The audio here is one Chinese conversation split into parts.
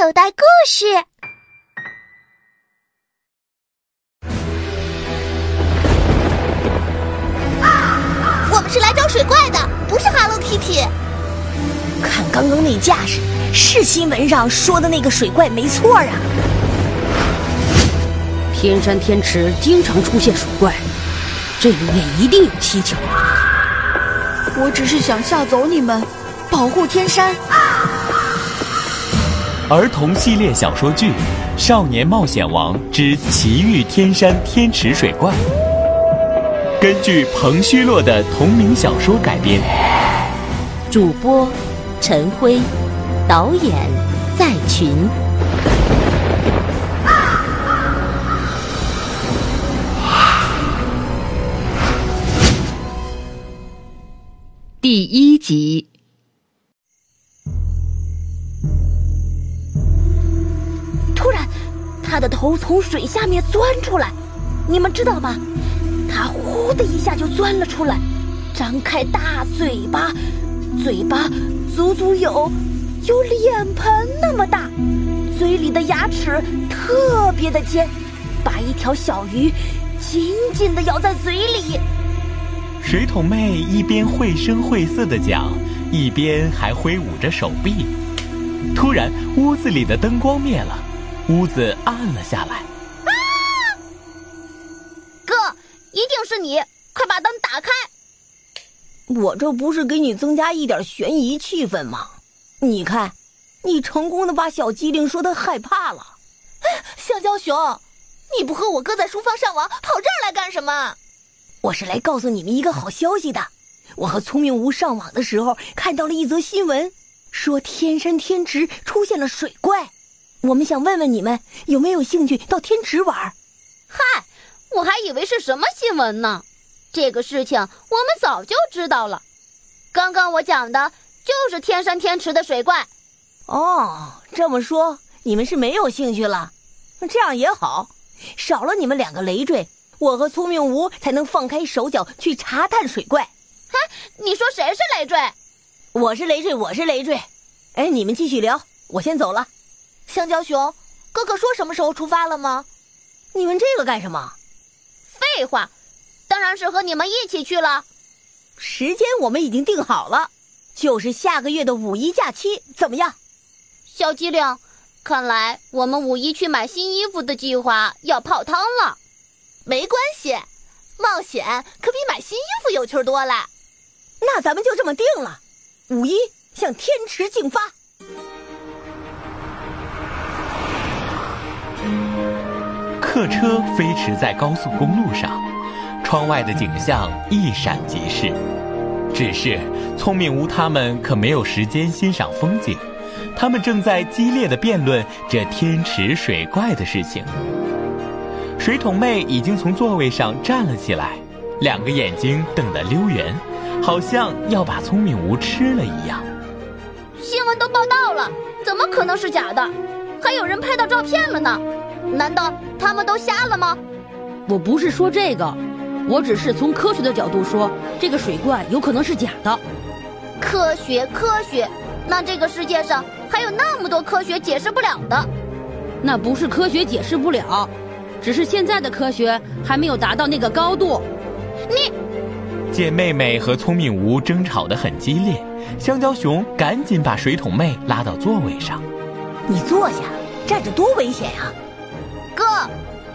口袋故事。我们是来找水怪的，不是 Hello Kitty。看刚刚那架势，是新闻上说的那个水怪没错啊。天山天池经常出现水怪，这里面一定有蹊跷。我只是想吓走你们，保护天山。儿童系列小说剧《少年冒险王之奇遇天山天池水怪》，根据彭虚洛的同名小说改编。主播：陈辉，导演：在群。第一集。他的头从水下面钻出来，你们知道吗？他呼的一下就钻了出来，张开大嘴巴，嘴巴足足有有脸盆那么大，嘴里的牙齿特别的尖，把一条小鱼紧紧的咬在嘴里。水桶妹一边绘声绘色的讲，一边还挥舞着手臂。突然，屋子里的灯光灭了，屋子暗了下来。啊！哥，一定是你！快把灯打开！我这不是给你增加一点悬疑气氛吗？你看，你成功的把小机灵说的害怕了。香蕉熊，你不和我哥在书房上网，跑这儿来干什么？我是来告诉你们一个好消息的。我和聪明无上网的时候看到了一则新闻，说天山天池出现了水怪。我们想问问你们有没有兴趣到天池玩？嗨，我还以为是什么新闻呢。这个事情我们早就知道了。刚刚我讲的就是天山天池的水怪。哦，这么说你们是没有兴趣了？这样也好，少了你们两个累赘。我和聪明无才能放开手脚去查探水怪。嗨，你说谁是累赘？我是累赘，我是累赘。哎，你们继续聊，我先走了。香蕉熊，哥哥说什么时候出发了吗？你问这个干什么？废话，当然是和你们一起去了。时间我们已经定好了，就是下个月的五一假期，怎么样？小机灵，看来我们五一去买新衣服的计划要泡汤了。没关系，冒险可比买新衣服有趣多了。那咱们就这么定了，五一向天池进发。客车飞驰在高速公路上，窗外的景象一闪即逝。只是聪明无他们可没有时间欣赏风景，他们正在激烈的辩论这天池水怪的事情。水桶妹已经从座位上站了起来，两个眼睛瞪得溜圆，好像要把聪明无吃了一样。新闻都报道了，怎么可能是假的？还有人拍到照片了呢，难道他们都瞎了吗？我不是说这个，我只是从科学的角度说，这个水怪有可能是假的。科学，科学，那这个世界上还有那么多科学解释不了的。那不是科学解释不了。只是现在的科学还没有达到那个高度。你，见妹妹和聪明无争吵得很激烈，香蕉熊赶紧把水桶妹拉到座位上。你坐下，站着多危险呀！哥，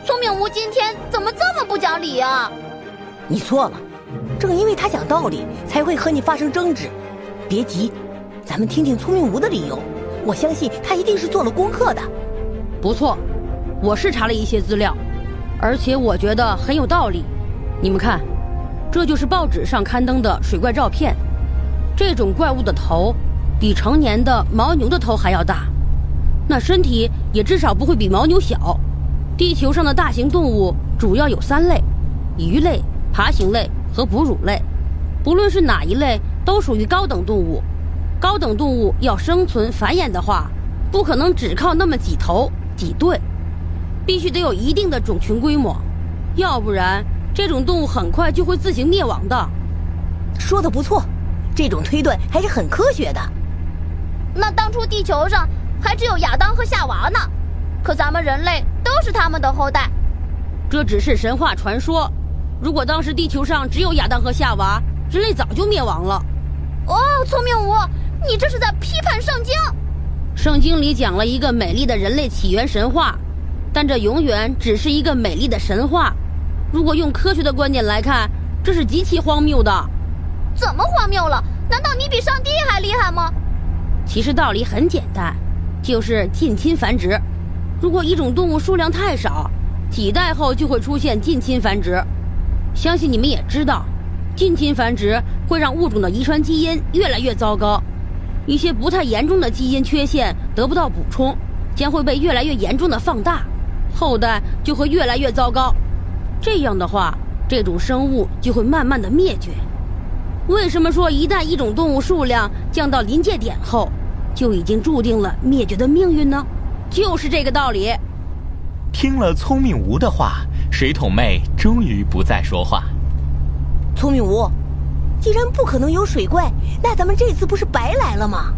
聪明无今天怎么这么不讲理啊？你错了，正因为他讲道理，才会和你发生争执。别急，咱们听听聪明无的理由。我相信他一定是做了功课的。不错。我是查了一些资料，而且我觉得很有道理。你们看，这就是报纸上刊登的水怪照片。这种怪物的头比成年的牦牛的头还要大，那身体也至少不会比牦牛小。地球上的大型动物主要有三类：鱼类、爬行类和哺乳类。不论是哪一类，都属于高等动物。高等动物要生存繁衍的话，不可能只靠那么几头几对。必须得有一定的种群规模，要不然这种动物很快就会自行灭亡的。说的不错，这种推断还是很科学的。那当初地球上还只有亚当和夏娃呢。可咱们人类都是他们的后代。这只是神话传说。如果当时地球上只有亚当和夏娃，人类早就灭亡了。哦，聪明无，你这是在批判圣经。圣经里讲了一个美丽的人类起源神话，但这永远只是一个美丽的神话。如果用科学的观点来看，这是极其荒谬的。怎么荒谬了？难道你比上帝还厉害吗？其实道理很简单，就是近亲繁殖。如果一种动物数量太少，几代后就会出现近亲繁殖。相信你们也知道，近亲繁殖会让物种的遗传基因越来越糟糕。一些不太严重的基因缺陷得不到补充，将会被越来越严重的放大，后代就会越来越糟糕。这样的话，这种生物就会慢慢的灭绝。为什么说一旦一种动物数量降到临界点后，就已经注定了灭绝的命运呢？就是这个道理。听了聪明无的话，水桶妹终于不再说话。聪明无。既然不可能有水怪，那咱们这次不是白来了吗？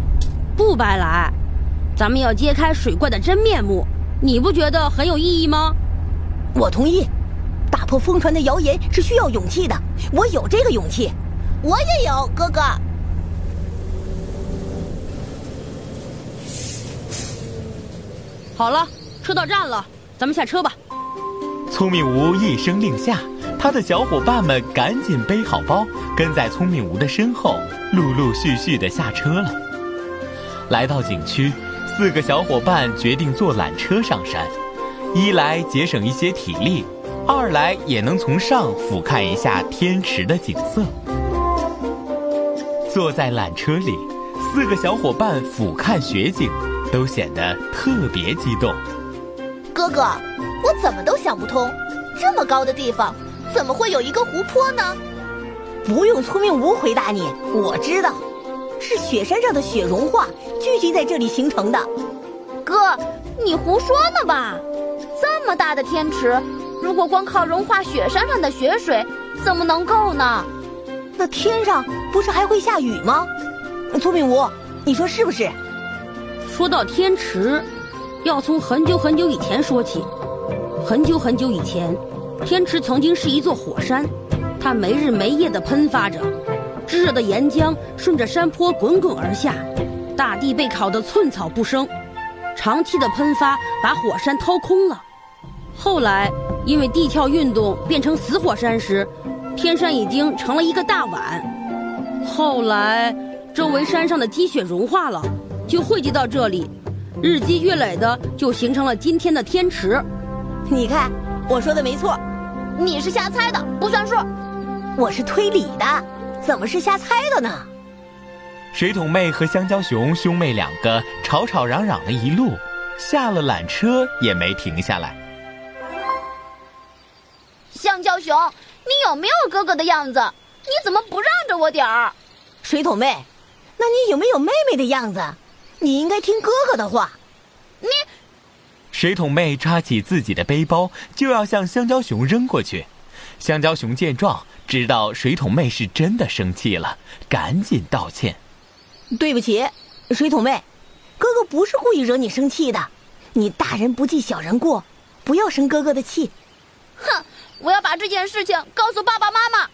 不白来，咱们要揭开水怪的真面目，你不觉得很有意义吗？我同意，打破疯传的谣言是需要勇气的，我有这个勇气。我也有，哥哥。好了，车到站了，咱们下车吧。聪明无一声令下。他的小伙伴们赶紧背好包，跟在聪明无的身后，陆陆续续的下车了。来到景区，四个小伙伴决定坐缆车上山，一来节省一些体力，二来也能从上俯瞰一下天池的景色。坐在缆车里，四个小伙伴俯瞰雪景，都显得特别激动。哥哥，我怎么都想不通，这么高的地方。怎么会有一个湖泊呢？不用聪明无回答你，我知道，是雪山上的雪融化聚集在这里形成的。哥，你胡说呢吧？这么大的天池，如果光靠融化雪山上的雪水，怎么能够呢？那天上不是还会下雨吗？聪明无，你说是不是？说到天池，要从很久很久以前说起，很久很久以前。天池曾经是一座火山，它没日没夜地喷发着，炙热的岩浆顺着山坡滚滚而下，大地被烤得寸草不生。长期的喷发把火山掏空了。后来，因为地壳运动变成死火山时，天山已经成了一个大碗。后来，周围山上的积雪融化了，就汇集到这里，日积月累的就形成了今天的天池。你看。我说的没错，你是瞎猜的，不算数。我是推理的，怎么是瞎猜的呢？水桶妹和香蕉熊兄妹两个吵吵嚷嚷了一路，下了缆车也没停下来。香蕉熊，你有没有哥哥的样子？你怎么不让着我点儿？水桶妹，那你有没有妹妹的样子？你应该听哥哥的话。你。水桶妹抓起自己的背包，就要向香蕉熊扔过去。香蕉熊见状，知道水桶妹是真的生气了，赶紧道歉：“对不起，水桶妹，哥哥不是故意惹你生气的。你大人不计小人过，不要生哥哥的气。”哼！我要把这件事情告诉爸爸妈妈。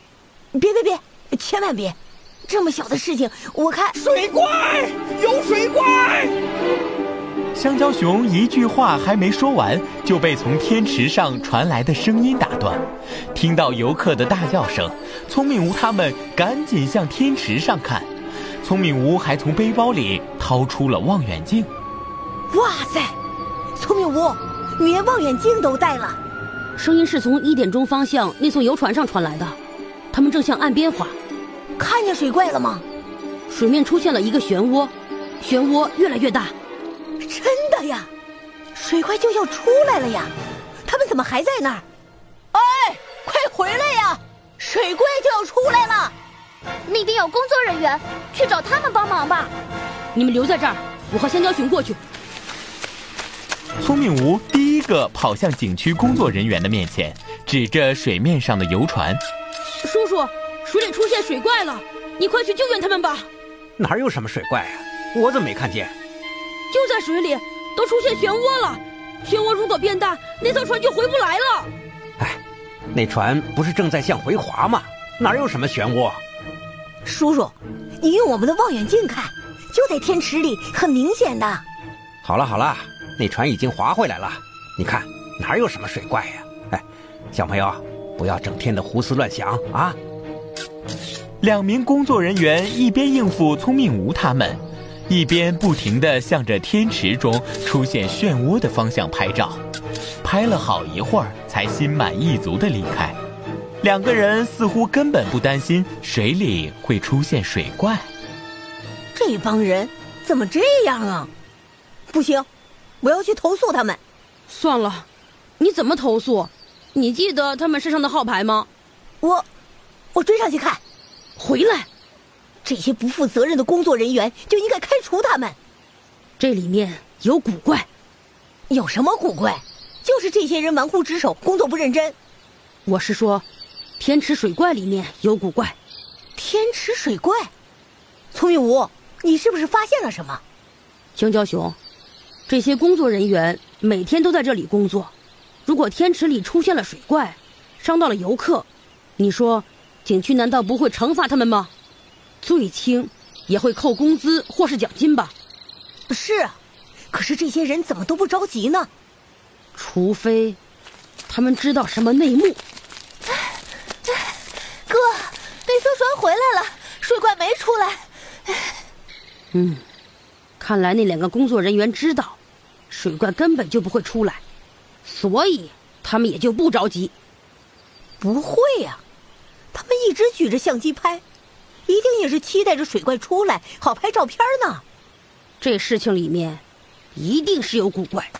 别别别，千万别！这么小的事情，我看水怪有水怪。香蕉熊一句话还没说完，就被从天池上传来的声音打断。听到游客的大叫声，聪明无他们赶紧向天池上看。聪明无还从背包里掏出了望远镜。哇塞，聪明无，你连望远镜都带了。声音是从一点钟方向那艘游船上传来的，他们正向岸边滑。看见水怪了吗？水面出现了一个漩涡，漩涡越来越大。真的呀，水怪就要出来了呀！他们怎么还在那儿？哎，快回来呀！水怪就要出来了，那边有工作人员，去找他们帮忙吧。你们留在这儿，我和香蕉熊过去。聪明无第一个跑向景区工作人员的面前，指着水面上的游船：“叔叔，水里出现水怪了，你快去救援他们吧。”哪有什么水怪啊？我怎么没看见？就在水里，都出现漩涡了。漩涡如果变大，那艘船就回不来了。哎，那船不是正在向回滑吗？哪有什么漩涡？叔叔，你用我们的望远镜看，就在天池里，很明显的。好了好了，那船已经划回来了，你看哪有什么水怪呀？哎，小朋友，不要整天的胡思乱想啊！两名工作人员一边应付聪明无他们，一边不停地向着天池中出现漩涡的方向拍照，拍了好一会儿，才心满意足地离开。两个人似乎根本不担心水里会出现水怪。这帮人怎么这样啊？不行，我要去投诉他们。算了，你怎么投诉？你记得他们身上的号牌吗？我，我追上去看。回来，这些不负责任的工作人员就应该开除他们。这里面有古怪，有什么古怪？就是这些人玩忽职守，工作不认真。我是说，天池水怪里面有古怪。天池水怪，聪明无，你是不是发现了什么？香蕉熊，这些工作人员每天都在这里工作，如果天池里出现了水怪，伤到了游客，你说？景区难道不会惩罚他们吗？最轻也会扣工资或是奖金吧？是，可是这些人怎么都不着急呢？除非他们知道什么内幕。哥，那艘船回来了，水怪没出来。嗯，看来那两个工作人员知道，水怪根本就不会出来，所以他们也就不着急。不会呀。他们一直举着相机拍，一定也是期待着水怪出来，好拍照片呢。这事情里面，一定是有古怪。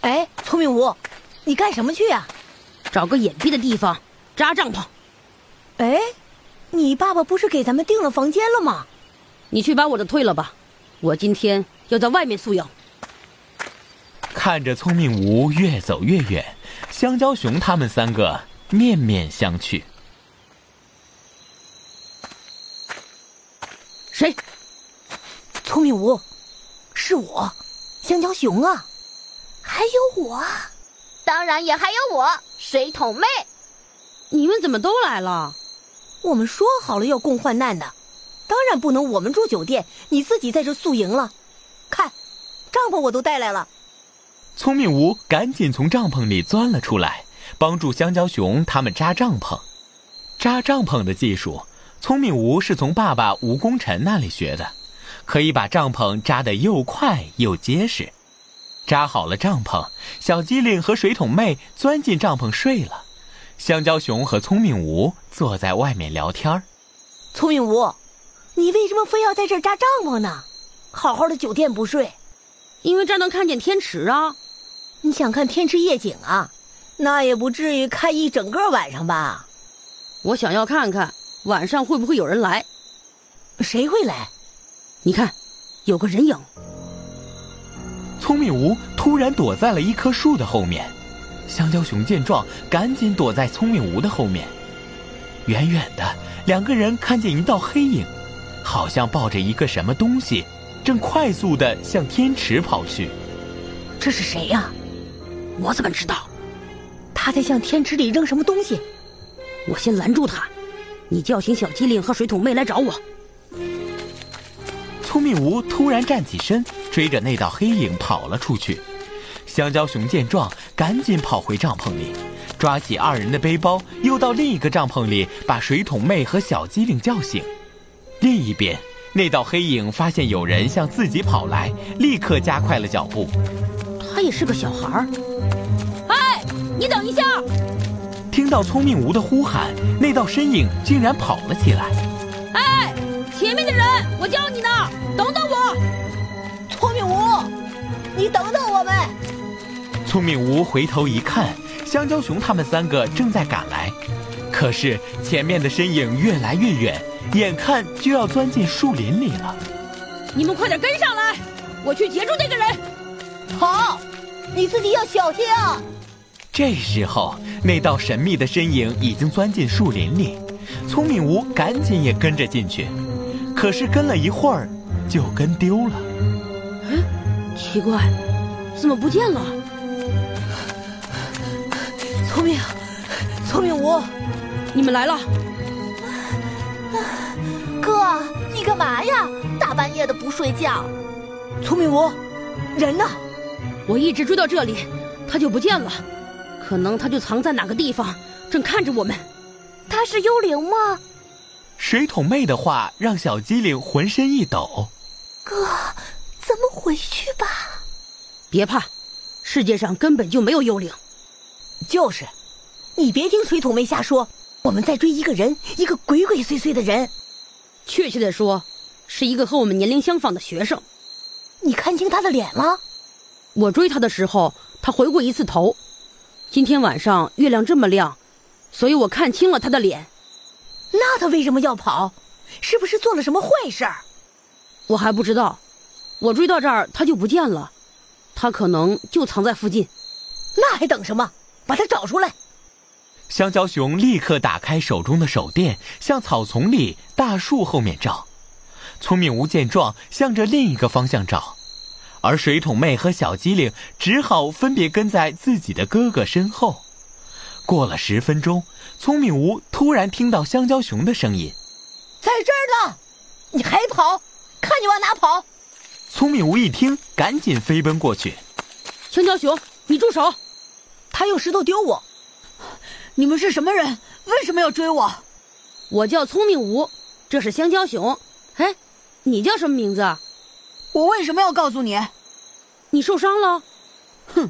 哎，聪明无，你干什么去呀？找个隐蔽的地方扎帐篷。哎，你爸爸不是给咱们订了房间了吗？你去把我的退了吧，我今天要在外面宿营。看着聪明无越走越远，香蕉熊他们三个面面相觑。谁？聪明无，是我，香蕉熊啊，还有我，当然也还有我，水桶妹。你们怎么都来了？我们说好了要共患难的，当然不能我们住酒店，你自己在这宿营了。看，帐篷我都带来了。聪明无赶紧从帐篷里钻了出来，帮助香蕉熊他们扎帐篷。扎帐篷的技术。聪明无是从爸爸吴功臣那里学的，可以把帐篷扎得又快又结实。扎好了帐篷，小机灵和水桶妹钻进帐篷睡了，香蕉熊和聪明无坐在外面聊天聪明无，你为什么非要在这儿扎帐篷呢？好好的酒店不睡？因为这能看见天池啊！你想看天池夜景啊？那也不至于看一整个晚上吧？我想要看看。晚上会不会有人来？谁会来？你看，有个人影。聪明无突然躲在了一棵树的后面，香蕉熊见状，赶紧躲在聪明无的后面。远远的，两个人看见一道黑影，好像抱着一个什么东西，正快速的向天池跑去。这是谁呀？我怎么知道？他在向天池里扔什么东西？我先拦住他。你叫醒小机灵和水桶妹来找我。聪明无突然站起身，追着那道黑影跑了出去。香蕉熊见状，赶紧跑回帐篷里，抓起二人的背包，又到另一个帐篷里把水桶妹和小机灵叫醒。另一边，那道黑影发现有人向自己跑来，立刻加快了脚步。他也是个小孩儿。哎，你等一下！听到聪明无的呼喊，那道身影竟然跑了起来。你等等我们！聪明无回头一看，香蕉熊他们三个正在赶来，可是前面的身影越来越远，眼看就要钻进树林里了。你们快点跟上来，我去截住那个人。好，你自己要小心啊！这时候，那道神秘的身影已经钻进树林里，聪明无赶紧也跟着进去，可是跟了一会儿，就跟丢了。嗯，奇怪，怎么不见了？聪明，聪明无，你们来了。哥，你干嘛呀？大半夜的不睡觉。聪明无，人呢？我一直追到这里，他就不见了。可能他就藏在哪个地方，正看着我们。他是幽灵吗？水桶妹的话让小机灵浑身一抖。哥，咱们回去吧。别怕，世界上根本就没有幽灵。就是，你别听水桶妹瞎说。我们在追一个人，一个鬼鬼祟祟的人。确切的说，是一个和我们年龄相仿的学生。你看清他的脸了？我追他的时候，他回过一次头。今天晚上月亮这么亮，所以我看清了他的脸。那他为什么要跑？是不是做了什么坏事儿？我还不知道。我追到这儿，他就不见了。他可能就藏在附近。那还等什么？把他找出来！香蕉熊立刻打开手中的手电，向草丛里、大树后面照。聪明无见状，向着另一个方向找，而水桶妹和小机灵只好分别跟在自己的哥哥身后。过了十分钟，聪明无突然听到香蕉熊的声音：“在这儿呢！你还跑？看你往哪跑！”聪明无一听，赶紧飞奔过去。香蕉熊，你住手！他用石头丢我。你们是什么人？为什么要追我？我叫聪明无，这是香蕉熊。哎，你叫什么名字？我为什么要告诉你？你受伤了？哼，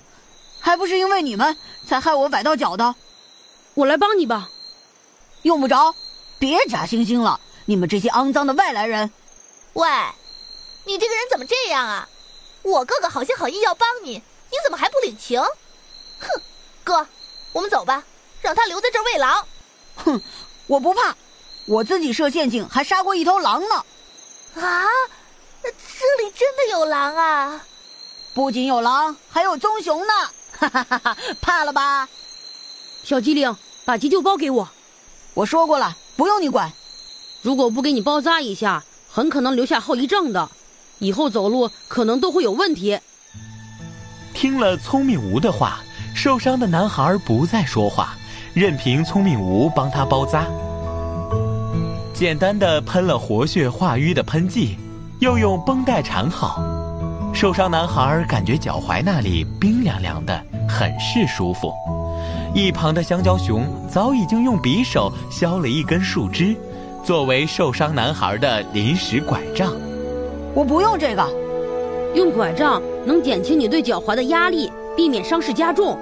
还不是因为你们才害我崴到脚的。我来帮你吧。用不着，别假惺惺了，你们这些肮脏的外来人。喂，你这个人怎么这样啊？我哥哥好心好意要帮你，你怎么还不领情？哼，哥，我们走吧。让他留在这儿喂狼。哼，我不怕，我自己设陷阱还杀过一头狼呢。啊，这里真的有狼啊！不仅有狼，还有棕熊呢。哈哈哈哈！怕了吧？小机灵，把急救包给我。我说过了，不用你管。如果不给你包扎一下，很可能留下后遗症的，以后走路可能都会有问题。听了聪明无的话，受伤的男孩不再说话。任凭聪明无帮他包扎，简单的喷了活血化瘀的喷剂，又用绷带缠好。受伤男孩感觉脚踝那里冰凉凉的，很是舒服。一旁的香蕉熊早已经用匕首削了一根树枝，作为受伤男孩的临时拐杖。我不用这个，用拐杖能减轻你对脚踝的压力，避免伤势加重。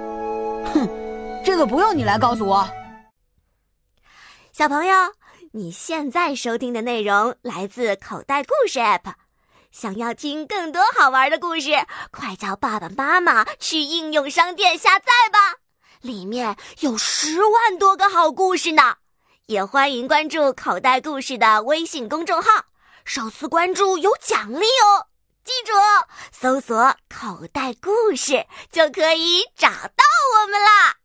哼。这个不用你来告诉我，小朋友，你现在收听的内容来自口袋故事 App。想要听更多好玩的故事，快叫爸爸妈妈去应用商店下载吧，里面有十万多个好故事呢。也欢迎关注口袋故事的微信公众号，首次关注有奖励哦。记住，搜索“口袋故事”就可以找到我们啦。